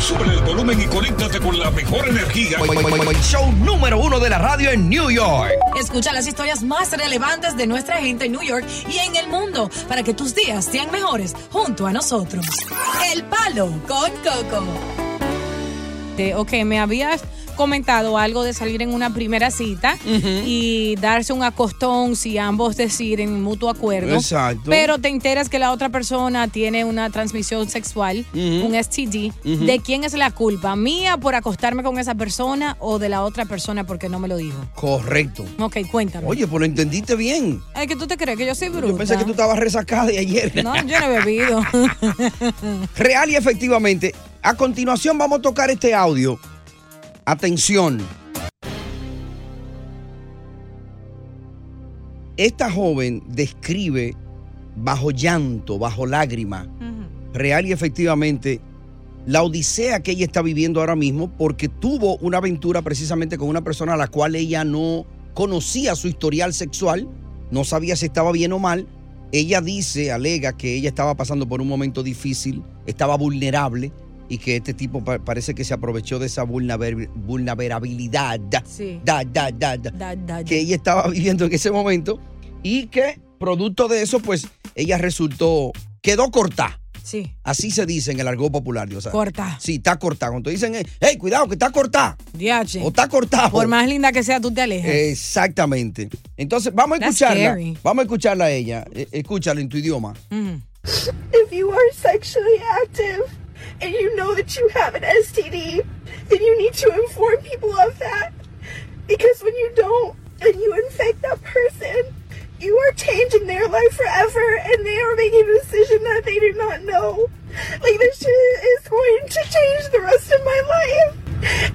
Sube el volumen y conéctate con la mejor energía. Show número uno de la radio en New York. Escucha las historias más relevantes de nuestra gente en New York y en el mundo para que tus días sean mejores junto a nosotros. El Palo con Coco. De, ok, me habías comentado algo de salir en una primera cita y darse un acostón si ambos deciden en mutuo acuerdo. Exacto. Pero te enteras que la otra persona tiene una transmisión sexual, un STD. ¿De quién es la culpa? ¿Mía por acostarme con esa persona o de la otra persona porque no me lo dijo? Correcto. Ok, cuéntame. Oye, pues lo entendiste bien. Ay, que tú te crees que yo soy bruta. Yo pensé que tú estabas resacada de ayer. No, yo no he bebido. Real y efectivamente. A continuación vamos a tocar este audio. Atención. Esta joven describe bajo llanto, bajo lágrima, real y efectivamente, la odisea que ella está viviendo ahora mismo porque tuvo una aventura precisamente con una persona a la cual ella no conocía su historial sexual, no sabía si estaba bien o mal. Ella dice, alega que ella estaba pasando por un momento difícil, estaba vulnerable y que este tipo pa- parece que se aprovechó de esa vulnerabil- vulnerabilidad Sí. da, da, da, da, Da, da, que ella estaba viviendo en ese momento y que producto de eso pues ella resultó, quedó corta. Sí. Así se dice en el argot popular, Dios sabe. Corta. Sí, está cortada. Cuando te dicen, hey, cuidado, que está cortada. Diache. O está cortado. Por más linda que sea, tú te alejas. Exactamente. Entonces, vamos a That's escucharla. scary. Vamos a escucharla a ella. Eh, Escúchala en tu idioma. Mm. If you are sexually active and you know that you have an STD, then you need to inform people of that. Because when you don't and you infect that person, you are changing their life forever and they are making a decision that they do not know. Like this shit is going to change the rest of my life.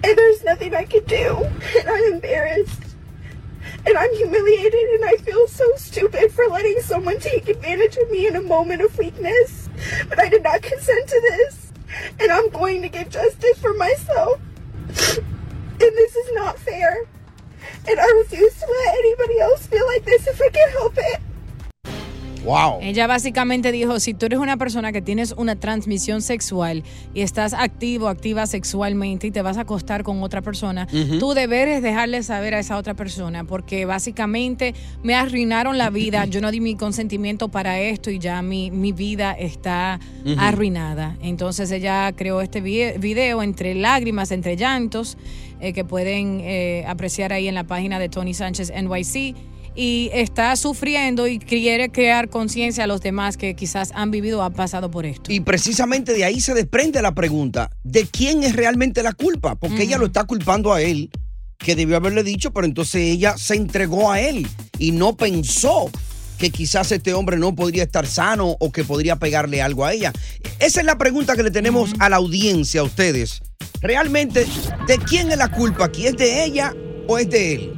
And there's nothing I can do. And I'm embarrassed. And I'm humiliated and I feel so stupid for letting someone take advantage of me in a moment of weakness. But I did not consent to this. And I'm going to get justice for myself. And this is not fair. And I refuse to let anybody else feel like this if I can help it. Wow. Ella básicamente dijo, si tú eres una persona que tienes una transmisión sexual y estás activo, activa sexualmente y te vas a acostar con otra persona, Ujú. tú deberes dejarle saber a esa otra persona porque básicamente me arruinaron la vida, yo no di mi consentimiento para esto y ya mi, mi vida está arruinada. Entonces ella creó este vi- video entre lágrimas, entre llantos, eh, que pueden eh, apreciar ahí en la página de Tony Sánchez NYC y está sufriendo y quiere crear conciencia a los demás que quizás han vivido o han pasado por esto. Y precisamente de ahí se desprende la pregunta, ¿de quién es realmente la culpa? Porque ella lo está culpando a él, que debió haberle dicho, pero entonces ella se entregó a él y no pensó que quizás este hombre no podría estar sano o que podría pegarle algo a ella. Esa es la pregunta que le tenemos a la audiencia, a ustedes. Realmente, ¿de quién es la culpa aquí? ¿Es de ella o es de él?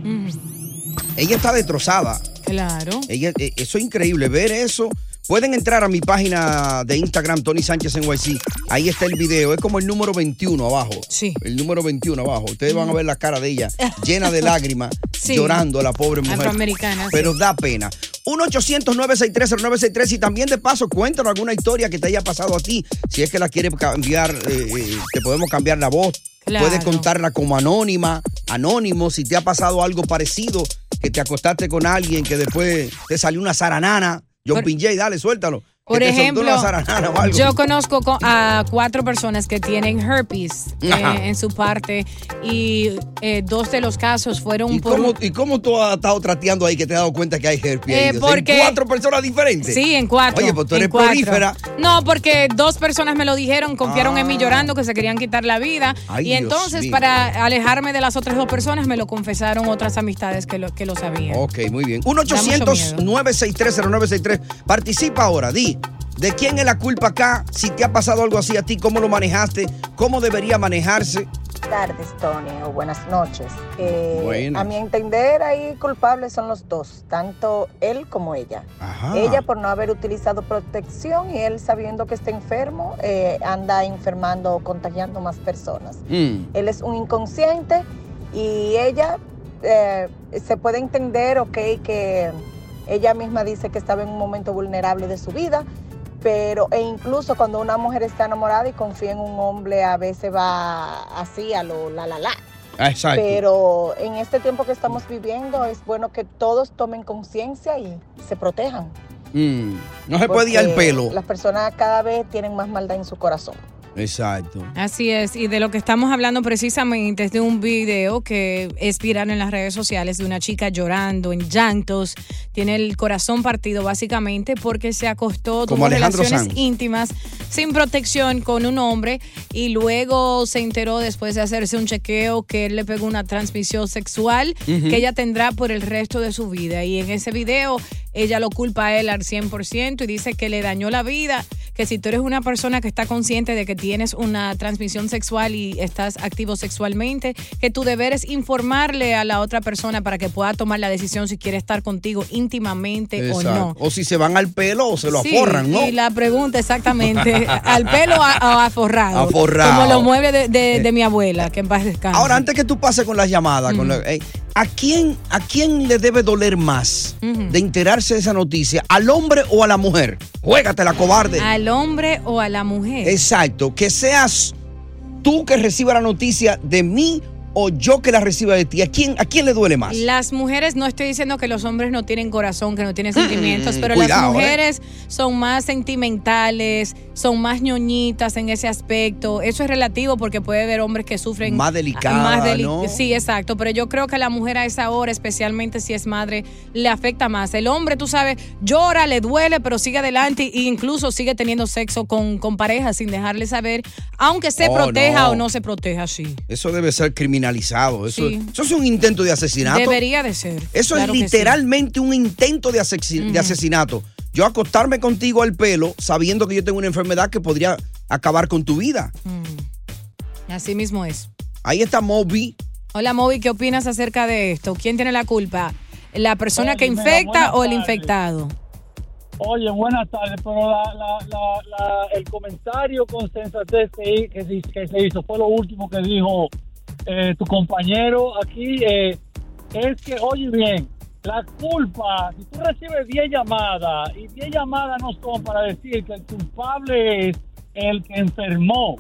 Ella está destrozada. Claro. Ella, eh, eso es increíble, ver eso. Pueden entrar a mi página de Instagram, Tony Sánchez NYC. Ahí está el video. Es como el número 21 abajo. Sí. El número 21 abajo. Ustedes van a ver la cara de ella llena de lágrimas, Sí. llorando la pobre mujer. Afroamericana, sí. Pero da pena. 1-800-963-0963 y también de paso cuéntanos alguna historia que te haya pasado a ti. Si es que la quieres cambiar, eh, eh, te podemos cambiar la voz. Claro. Puedes contarla como anónima, anónimo, si te ha pasado algo parecido, que te acostaste con alguien que después te salió una zaranana. John Pinjay, dale, suéltalo. Por ejemplo, yo conozco co- a cuatro personas que tienen herpes eh, en su parte y eh, dos de los casos fueron ¿Y por... cómo, ¿Y cómo tú has estado trateando ahí que te has dado cuenta que hay herpes? Eh, porque- en cuatro personas diferentes. Sí, en cuatro. Oye, pues tú eres prolífera. No, porque dos personas me lo dijeron, confiaron en mí Ah. llorando que se querían quitar la vida. Ay, y Dios entonces, mío. para alejarme de las otras dos personas, me lo confesaron otras amistades que lo, que lo sabían. Ok, muy bien. Da mucho 1-800-963-0963. Participa ahora, di. ¿De quién es la culpa acá? Si te ha pasado algo así a ti, ¿cómo lo manejaste? ¿Cómo debería manejarse? tardes, Tony, o buenas noches. Eh, Buenas. A mi entender, ahí culpables son los dos, tanto él como ella. Ajá. Ella por no haber utilizado protección y él sabiendo que está enfermo, eh, anda enfermando o contagiando más personas. Mm. Él es un inconsciente y ella eh, se puede entender, ok, que ella misma dice que estaba en un momento vulnerable de su vida, pero e incluso cuando una mujer está enamorada y confía en un hombre, a veces va así a lo la la la. Ah, Exacto. Pero en este tiempo que estamos viviendo es bueno que todos tomen conciencia y se protejan. Mm. No se puede ir al pelo. Las personas cada vez tienen más maldad en su corazón. Exacto. Así es, y de lo que estamos hablando precisamente es de un video que es viral en las redes sociales de una chica llorando en llantos, tiene el corazón partido básicamente porque se acostó, tuvo relaciones Sanz. íntimas sin protección con un hombre y luego se enteró después de hacerse un chequeo que él le pegó una transmisión sexual que ella tendrá por el resto de su vida y en ese video ella lo culpa a él al 100% y dice que le dañó la vida, que si tú eres una persona que está consciente de que tienes una transmisión sexual y estás activo sexualmente, que tu deber es informarle a la otra persona para que pueda tomar la decisión si quiere estar contigo íntimamente o no. O si se van al pelo o se lo Sí, aforran, ¿no? Y la pregunta exactamente, ¿al pelo o aforrado? Aforrado. Como los muebles de, de- de mi abuela, que en paz descanse. Ahora, antes que tú pases con las llamadas, con la- eh, ¿a, quién, ¿a quién le debe doler más de enterarse de esa noticia? ¿Al hombre o a la mujer? Juégatela, cobarde. ¿Al hombre o a la mujer? Exacto, que seas tú que reciba la noticia de mí o yo que la reciba de ti. ¿A quién, a quién le duele más? Las mujeres, no estoy diciendo que los hombres no tienen corazón, que no tienen sentimientos, pero Mm, cuidado, las ¿eh? mujeres son más sentimentales, son más ñoñitas en ese aspecto. Eso es relativo porque puede haber hombres que sufren Más delicada, más deli- ¿no? Sí, exacto, pero yo creo que la mujer a esa hora, especialmente si es madre, le afecta más. El hombre, tú sabes, llora, le duele, pero sigue adelante e incluso sigue teniendo sexo con, con pareja sin dejarle saber, aunque se Oh, proteja no. o no se proteja, sí. Eso debe ser criminalizado. Eso, Sí. eso es un intento de asesinato. Debería de ser. Eso Claro es sí. literalmente un intento de, asesinato. Yo acostarme contigo al pelo sabiendo que yo tengo una enfermedad que podría acabar con tu vida. Mm. Así mismo es. Ahí está Moby. Hola, Moby, ¿qué opinas acerca de esto? ¿Quién tiene la culpa? ¿La persona que Oye, infecta o el infectado? Oye, buenas tardes, pero la, la, la, la- el comentario con sensatez que, que, se, que se hizo fue lo último que dijo eh, tu compañero aquí. eh, es que, oye bien, la culpa, si tú recibes 10 llamadas y 10 llamadas no son para decir que el culpable es el que enfermó.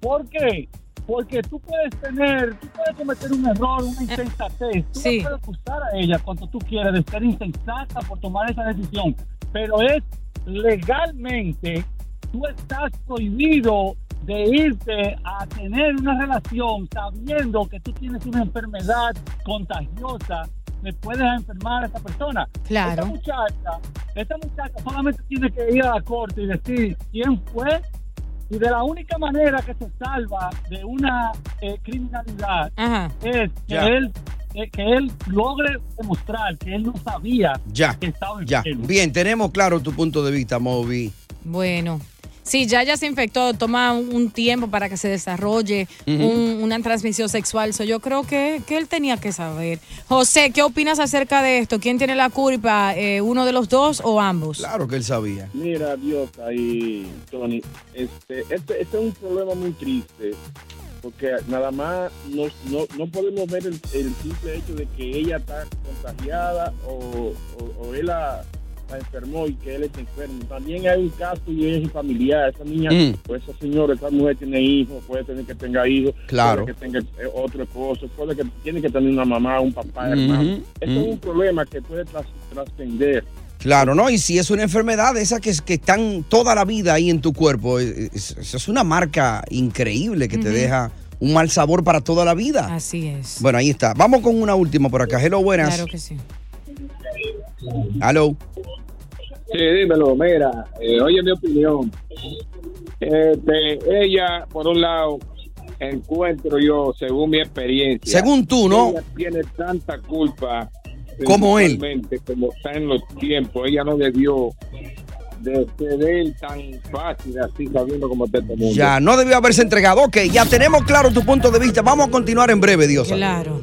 ¿Por qué? Porque tú puedes tener, tú puedes cometer un error, una insensatez. Tú Sí. puedes acusar a ella cuando tú quieras de ser insensata por tomar esa decisión. Pero es legalmente, tú estás prohibido de irte a tener una relación sabiendo que tú tienes una enfermedad contagiosa le puedes enfermar a esa persona. Claro. Esta muchacha, esta muchacha solamente tiene que ir a la corte y decir quién fue y de la única manera que se salva de una eh, criminalidad Ajá. es que Ya. él eh, que él logre demostrar que él no sabía Ya, que estaba ya. enfermo. Bien, tenemos claro tu punto de vista, Moby. Bueno. Sí, ya ya se infectó, toma un tiempo para que se desarrolle Ujú. un- una transmisión sexual. So, yo creo que, que él tenía que saber. José, ¿qué opinas acerca de esto? ¿Quién tiene la culpa? Eh, ¿Uno de los dos o ambos? Claro que él sabía. Mira, Dios, ahí, Tony, este, este, este es un problema muy triste, porque nada más no, no, no podemos ver el, el simple hecho de que ella está contagiada o, o, o él la, enfermó y que él está enfermo. También hay un caso y es familiar. Esa niña, Mm. o esa señora, esa mujer tiene hijos, puede tener que tenga hijos, Claro. puede que tenga eh, otro esposo, puede que tiene que tener una mamá, un papá, hermano. Esto es un problema que puede tras- trascender Claro, ¿no? Y si es una enfermedad de esas que, que están toda la vida ahí en tu cuerpo, eh, es, es- es una marca increíble que te deja un mal sabor para toda la vida. Así es. Bueno, ahí está. Vamos con una última por acá. Hello, buenas. Claro que sí. Hello. Sí, dímelo, mira, eh, oye mi opinión. Este, ella, por un lado, encuentro yo, según mi experiencia. Según tú, ¿no? Ella tiene tanta culpa. Como él. Como está en los tiempos, ella no debió de ceder tan fácil así, sabiendo cómo está este mundo. Ya, no debió haberse entregado. Ok, ya tenemos claro tu punto de vista. Vamos a continuar en breve, Dios. Claro.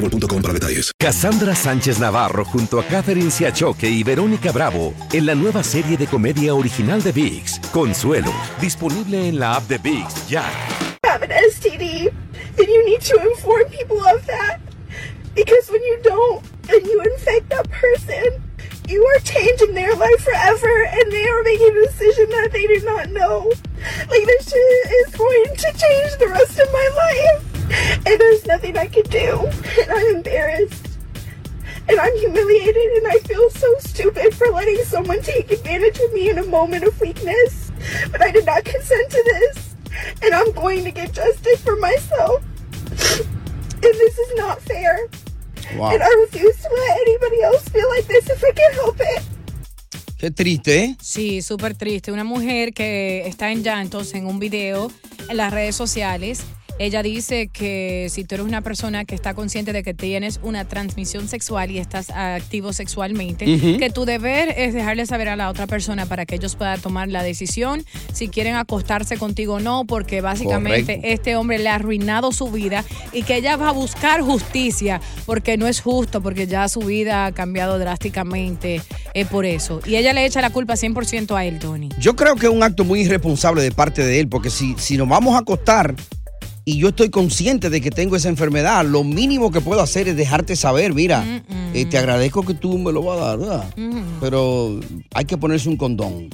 boostmobile.com para detalles. Cassandra Sánchez Navarro junto a Catherine Siachoque y Verónica Bravo en la nueva serie de comedia original de VIX, Consuelo, disponible en la app de VIX ya. have an STD, and you need to inform people of that. Because when you don't, and you infect that person, you are changing their life forever, and they are making a decision that they did not know. Like, this shit is going to change the rest of my life. And there's nothing I can do. And I'm embarrassed. And I'm humiliated, and I feel so stupid for letting someone take advantage of me in a moment of weakness. But I did not consent to this. And I'm going to get justice for myself. And this is not fair. Wow. And I refuse to let anybody else feel like this if I can help it. Qué triste, ¿eh? Sí, súper triste. Una mujer que está en llantos en un video en las redes sociales. Ella dice que si tú eres una persona que está consciente de que tienes una transmisión sexual y estás activo sexualmente, que tu deber es dejarle saber a la otra persona para que ellos puedan tomar la decisión si quieren acostarse contigo o no, porque básicamente Correcto. este hombre le ha arruinado su vida y que ella va a buscar justicia porque no es justo, porque ya su vida ha cambiado drásticamente eh, por eso. Y ella le echa la culpa 100% a él, Tony. Yo creo que es un acto muy irresponsable de parte de él, porque si, si nos vamos a acostar y yo estoy consciente de que tengo esa enfermedad, lo mínimo que puedo hacer es dejarte saber, mira, eh, te agradezco que tú me lo vas a dar, ¿verdad? Pero hay que ponerse un condón.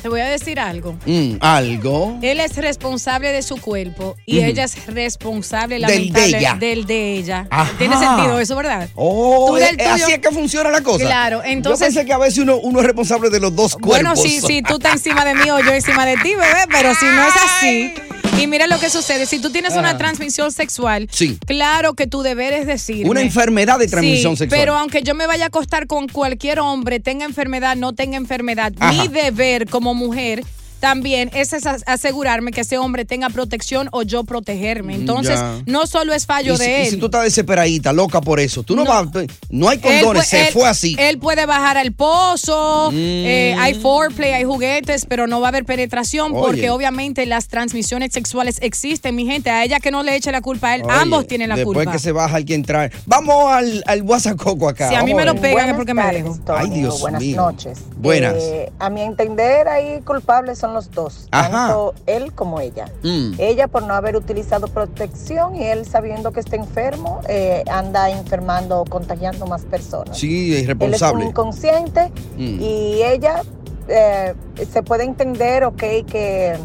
Te voy a decir algo. Mm, algo. Él es responsable de su cuerpo y ella es responsable, Del de ella. del de ella. Ajá. Tiene sentido eso, ¿verdad? Oh, Tú del eh, tuyo- así es que funciona la cosa. Claro, entonces- Yo pensé que a veces uno, uno es responsable de los dos Bueno, cuerpos. si, si tú estás encima de mí o yo encima de ti, bebé, pero si no es así. Y mira lo que sucede, si tú tienes una Ajá. transmisión sexual, Sí. claro que tu deber es decir. Una enfermedad de transmisión sí, sexual. Pero aunque yo me vaya a acostar con cualquier hombre, tenga enfermedad, no tenga enfermedad, Ajá. mi deber como mujer también es as- asegurarme que ese hombre tenga protección o yo protegerme. Entonces, Ya. no solo es fallo y si, de y él. si tú estás desesperadita, loca por eso, tú no, vas, no hay condones, se él- fue así. Él puede bajar al pozo, Mm. eh, hay foreplay, hay juguetes, pero no va a haber penetración Oye. porque obviamente las transmisiones sexuales existen, mi gente. A ella que no le eche la culpa a él, Oye, ambos tienen la después culpa. que se baja hay que entrar. Vamos al, al WhatsApp Coco acá. Si a mí me lo pegan es Buenas porque me. Toño. Ay, Dios Buenas mío. noches. Buenas. Eh, a mi entender, ahí culpables son los dos, Ajá. tanto él como ella. Mm. Ella por no haber utilizado protección y él sabiendo que está enfermo, eh, anda enfermando o contagiando más personas. Sí, es Él es inconsciente Mm. y ella eh, se puede entender, ok, que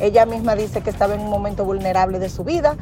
ella misma dice que estaba en un momento vulnerable de su vida,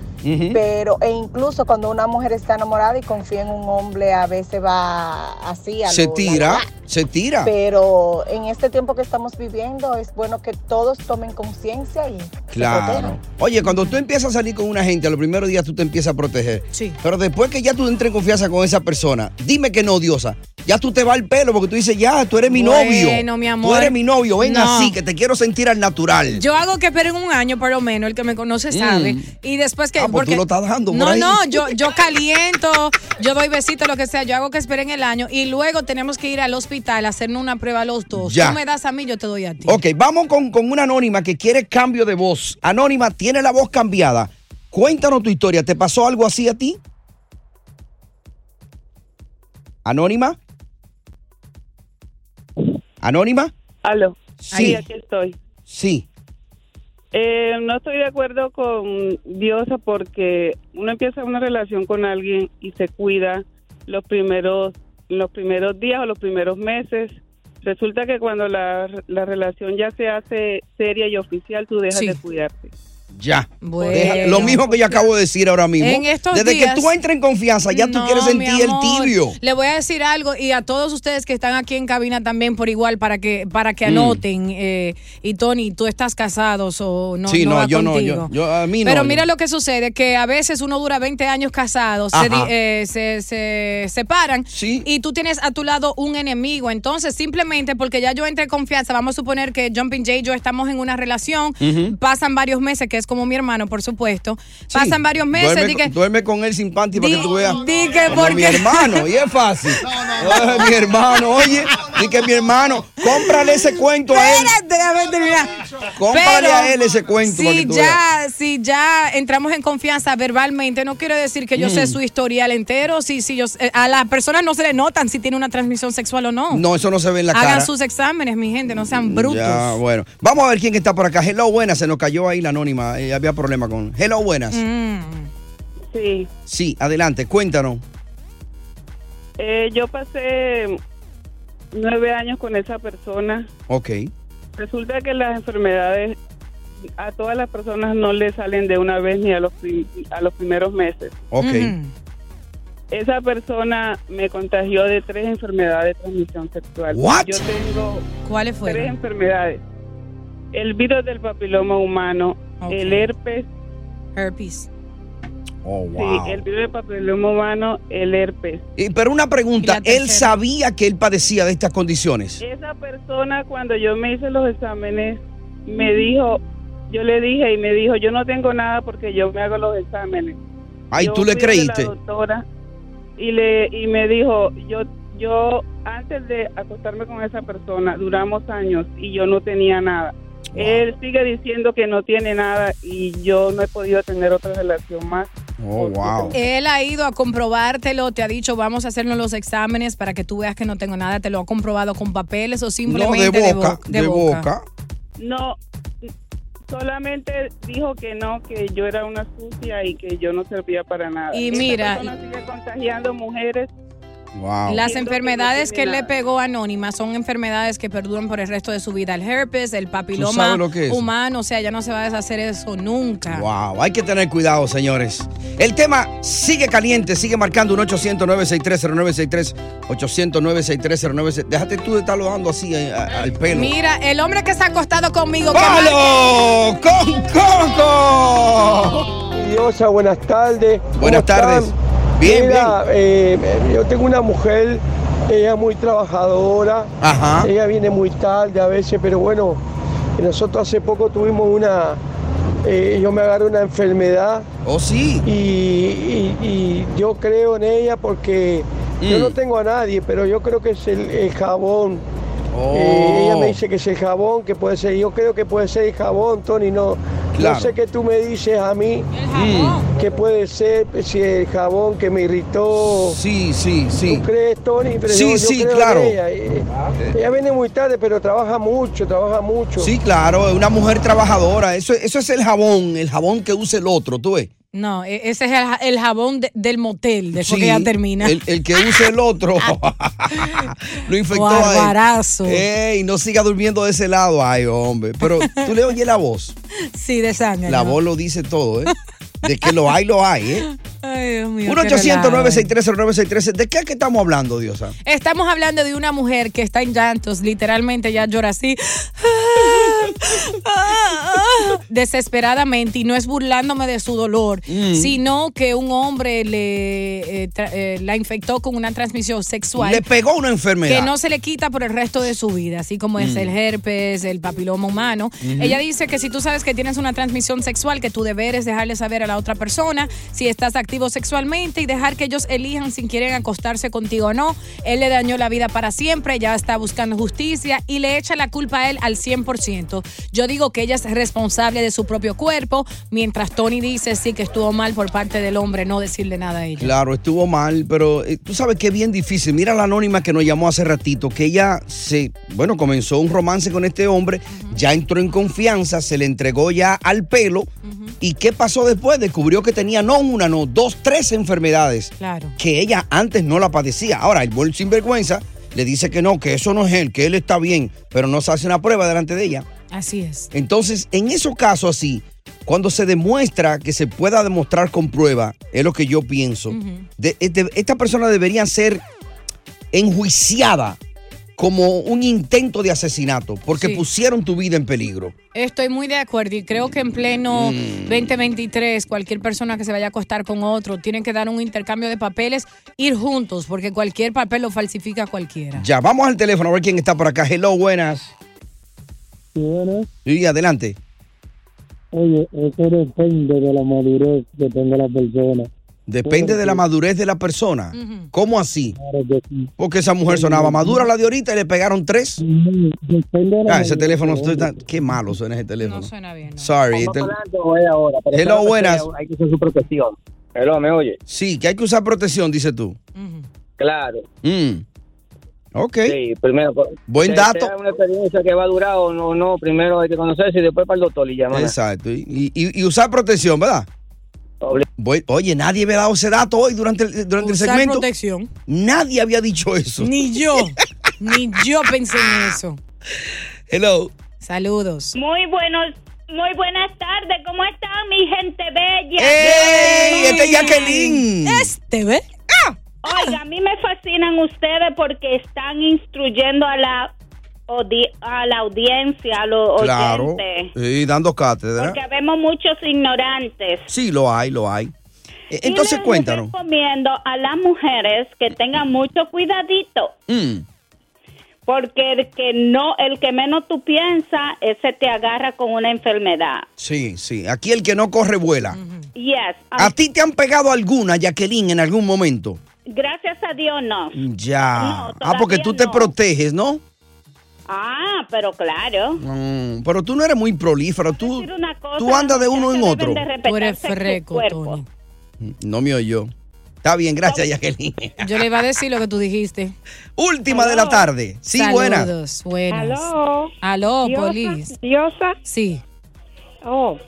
pero e incluso cuando una mujer está enamorada y confía en un hombre, a veces va así a Se lo- tira, se tira. Pero en este tiempo que estamos viviendo es bueno que todos tomen conciencia y se Claro. protejan. Oye, cuando tú empiezas a salir con una gente, los primeros días tú te empiezas a proteger. Sí. Pero después que ya tú entres en confianza con esa persona, dime que no, diosa. Ya tú te va el pelo porque tú dices, ya, tú eres mi novio. Bueno, mi Tú amor. eres mi novio, ven No. así, que te quiero sentir al natural. Yo hago que esperen un año por lo menos, el que me conoce sabe. Mm. Y después que. Ah, pues tú lo estás dando por No, ahí. no, yo, yo caliento, yo doy besitos, lo que sea. Yo hago que esperen el año y luego tenemos que ir al hospital a hacernos una prueba los dos. Ya. Tú me das a mí, yo te doy a ti. Ok, vamos con, con una anónima que quiere cambio de voz. Anónima, tiene la voz cambiada. Cuéntanos tu historia. ¿Te pasó algo así a ti? Anónima. ¿Anónima? Aló. Sí. Ahí, aquí estoy. Sí. Eh, no estoy de acuerdo con Diosa porque uno empieza una relación con alguien y se cuida los primeros, los primeros días o los primeros meses. Resulta que cuando la, la relación ya se hace seria y oficial, tú dejas Sí. de cuidarte. Ya. Bueno. Lo mismo que yo acabo de decir ahora mismo. En estos Desde días- que tú entres en confianza, ya tú No, quieres sentir el tibio. Le voy a decir algo y a todos ustedes que están aquí en cabina también por igual para que para que Mm. anoten. eh, y Tony, tú estás casado o no. sí, no, va yo no, yo, yo- a mí no. Pero yo- mira lo que sucede, que a veces uno dura 20 años casado, se, eh, se, se separan y tú tienes a tu lado un enemigo. Entonces, simplemente porque ya yo entré en confianza, vamos a suponer que Jumping Jay y yo estamos en una relación, pasan varios meses, que es como mi hermano, por supuesto, pasan varios meses, Duerme, di que- con- duerme con él sin panty para que tú veas. di que Como porque- mi hermano, y es fácil. Ay, mi hermano, oye, di que mi hermano, cómprale ese cuento a él. Espérate, déjame terminar. Cómprale a él ese cuento para Si que tú veas. ya, si ya entramos en confianza verbalmente, no quiero decir que yo sé Mm. su historial entero. Si, si yo, a las personas no se le notan si tiene una transmisión sexual o no. No, eso no se ve en la Hagan cara. sus exámenes, mi gente, no sean brutos. Ya, bueno. Vamos a ver quién está por acá. Hello, buenas. Se nos cayó ahí la anónima. Eh, había problema con. Hello, buenas. Mm. Sí. Sí, adelante, cuéntanos. Eh, yo pasé nueve años con esa persona. Ok. Resulta que las enfermedades a todas las personas no le salen de una vez ni a los, prim- a los primeros meses. Ok. Esa persona me contagió de tres enfermedades de transmisión sexual. What? Yo tengo ¿Cuáles tres fueron? enfermedades. El virus del papiloma humano, el herpes, Herpes. Oh, sí, el virus del papiloma humano, el herpes. Y, pero una pregunta, ¿él sabía que él padecía de estas condiciones? Esa persona cuando yo me hice los exámenes me dijo, yo le dije y me dijo, yo no tengo nada porque yo me hago los exámenes. Ay, Yo ¿tú le creíste? La doctora y le y me dijo, yo yo antes de acostarme con esa persona duramos años y yo no tenía nada. Él sigue diciendo que no tiene nada y yo no he podido tener otra relación más. Oh, wow. Él ha ido a comprobártelo, te ha dicho vamos a hacernos los exámenes para que tú veas que no tengo nada, te lo ha comprobado con papeles o No, simplemente de bo- boca, de boca. No, solamente dijo que no, que yo era una sucia y que yo no servía para nada. Y Esta mira, persona sigue contagiando mujeres. Wow. Las que enfermedades no que, le pegó anónima son enfermedades que perduran por el resto de su vida. El herpes, el papiloma humano, o sea, ya no se va a deshacer eso nunca. Wow, hay que tener cuidado, señores. El tema sigue caliente, sigue marcando un 800-963-0963, 800-963-0963. Déjate tú de estarlo dando así eh, a- al pelo. Mira, el hombre que se ha acostado conmigo. que ¡Palo con Coco! Diosa, buenas tardes. ¿Cómo Buenas tardes. están? Bien, Mira, eh, yo tengo una mujer, ella es muy trabajadora. Ajá. Ella viene muy tarde a veces, pero bueno, nosotros hace poco tuvimos una. eh, yo me agarré una enfermedad. ¿Oh, sí? Y, y- y yo creo en ella porque yo Mm. no tengo a nadie, pero yo creo que es el, el jabón. Oh. Eh, ella me dice que es el jabón, que puede ser, yo creo que puede ser el jabón, Tony, no, Claro. no sé qué tú me dices a mí, que puede ser si el jabón que me irritó. Sí, sí, sí. ¿Tú crees, Tony? Pero Sí, yo- yo sí, creo en claro. Ella. Eh, ella viene muy tarde, pero trabaja mucho, trabaja mucho. Sí, claro, es una mujer trabajadora. Eso, eso es el jabón, el jabón que usa el otro, tú ves. No, e- ese es el, ja- el jabón de- del motel, después que Sí, ya termina. El, el que usa el otro lo infectó a él. Barbarazo. Ey, no siga durmiendo de ese lado. Ay, hombre. Pero tú le oyes la voz. Sí, de sangre. La voz lo dice todo, ¿eh? De que lo hay, lo hay, ¿eh? Ay, Dios mío. 1 qué 800 relajo. 963 ¿De qué es que estamos hablando, Diosa? Estamos hablando de una mujer que está en llantos, literalmente ya llora así. Desesperadamente, y no es burlándome de su dolor, Mm. sino que un hombre le eh, eh, la infectó con una transmisión sexual. Le pegó una enfermedad. Que no se le quita por el resto de su vida, así como es Mm. el herpes, el papiloma humano. Ella dice que si tú sabes que tienes una transmisión sexual, que tu deber es dejarle saber a la otra persona si estás activo sexualmente y dejar que ellos elijan si quieren acostarse contigo o no. Él le dañó la vida para siempre, ya está buscando justicia y le echa la culpa a él al 100%. esto. Yo digo que ella es responsable de su propio cuerpo, mientras Tony dice sí que estuvo mal por parte del hombre no decirle nada a ella. Claro, estuvo mal, pero eh, tú sabes que es bien difícil. Mira la anónima que nos llamó hace ratito, que ella se, bueno, comenzó un romance con este hombre, ya entró en confianza, se le entregó ya al pelo. ¿Y qué pasó después? Descubrió que tenía no una, no, dos, tres enfermedades Claro. que ella antes no la padecía. Ahora, el buen sinvergüenza le dice que no, que eso no es él, que él está bien, pero no se hace una prueba delante de ella. Así es. Entonces, en esos casos así, cuando se demuestra que se pueda demostrar con prueba, es lo que yo pienso, de, de- esta persona debería ser enjuiciada como un intento de asesinato, porque Sí. pusieron tu vida en peligro. Estoy muy de acuerdo y creo que en pleno Mm. 2023 cualquier persona que se vaya a acostar con otro tiene que dar un intercambio de papeles, ir juntos, porque cualquier papel lo falsifica cualquiera. Ya, vamos al teléfono a ver quién está por acá. Hello, buenas. Buenas. Sí, adelante. Oye, eso depende de la madurez que tenga la persona. Depende de la madurez de la persona. ¿Cómo así? Porque esa mujer sonaba madura la de ahorita y le pegaron tres. Ah, ese teléfono, está- qué malo suena ese teléfono. No suena bien. Sorry. Vamos este- ahora, pero Hello, buenas. Hay que usar su protección. Hello, ¿me oye? Sí, que hay que usar protección, dices tú. Claro. Mm. Ok. Sí, primero. pues, Buen que dato. sea una experiencia que va a durar o no, no, primero hay que conocerse y después para el doctor y llamar. Exacto. Y, y- y usar protección, ¿verdad? Voy- oye, nadie me ha dado ese dato hoy durante el, durante el segmento. protección. Nadie había dicho eso. Ni yo, ni yo pensé en eso. Hello. Saludos. Muy buenos, muy buenas tardes. ¿Cómo están, mi gente bella? ¡Ey! Este es Jacqueline. Este, ¿ve? Oiga, a mí me fascinan ustedes porque están instruyendo a la a la audiencia, a los Claro. oyentes. Sí, dando cátedra. Porque vemos muchos ignorantes. Sí, lo hay, lo hay. Eh, Entonces, cuéntanos. Recomiendo a las mujeres que tengan mucho cuidadito. Mm. Porque el que no, el que menos tú piensas, ese te agarra con una enfermedad. Sí, sí. Aquí el que no corre vuela. Yes. ¿A ti te han pegado alguna, Jacqueline, en algún momento? Gracias a Dios no. Ya. ah, porque tú te proteges, ¿no? Ah, pero claro. Mm, pero tú no eres muy prolífero. Tú, cosa, tú andas de uno en otro. Tú eres freco. Tony. No me oyó. Está bien, gracias, Jacqueline. Yo le iba a decir lo que tú dijiste. Última de la tarde. Sí, buena. Saludos, buenas. Aló. Aló, Diosa, Polis. Diosa. Sí. Oh,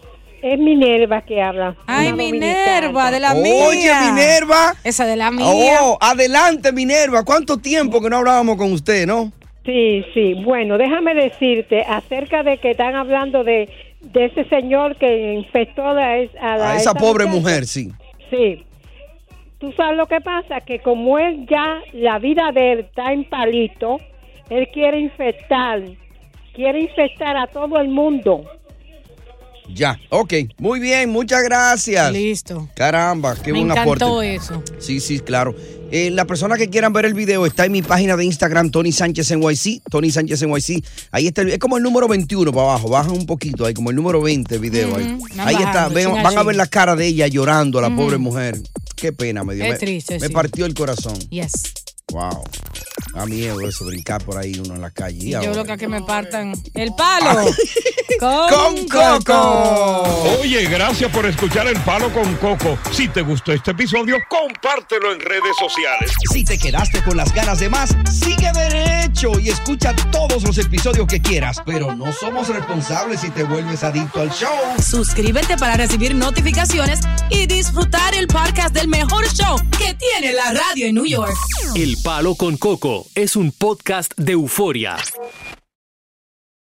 es Minerva que habla. Ay, Minerva, de la Oye, mía. Minerva. Esa de la mía. Oh, adelante, Minerva. ¿Cuánto tiempo que no hablábamos con usted, no? Sí, sí. Bueno, déjame decirte acerca de que están hablando de, de ese señor que infectó a, la- a la- A esa pobre muchacha. mujer, sí. Sí. Tú sabes lo que pasa, que como él ya, la vida de él está en palito, él quiere infectar, quiere infectar a todo el mundo. Ya, ok. Muy bien, muchas gracias. Listo. Caramba, qué Me buen encantó aporte. eso. Sí, sí, claro. Eh, la persona que quieran ver el video está en mi página de Instagram, Tony Sánchez NYC. Tony Sánchez NYC. Ahí está, el- es como el número 21 para abajo. Baja un poquito ahí, como el número 20 video ahí. Ahí está. ven- van a ver la cara de ella llorando, la pobre mujer. Qué pena me dio. Es me, triste, me sí. partió el corazón. Yes. Wow. Da miedo eso, brincar por ahí uno en la calle. Y Y yo ahora? lo que que me partan el palo. con, ¡Con Coco. Oye, gracias por escuchar El Palo con Coco. Si te gustó este episodio, compártelo en redes sociales. Si te quedaste con las ganas de más, sigue derecho y escucha todos los episodios que quieras. Pero no somos responsables si te vuelves adicto al show. Suscríbete para recibir notificaciones y disfrutar el podcast del mejor show que tiene la radio en New York. El Palo con Coco es un podcast de euforia.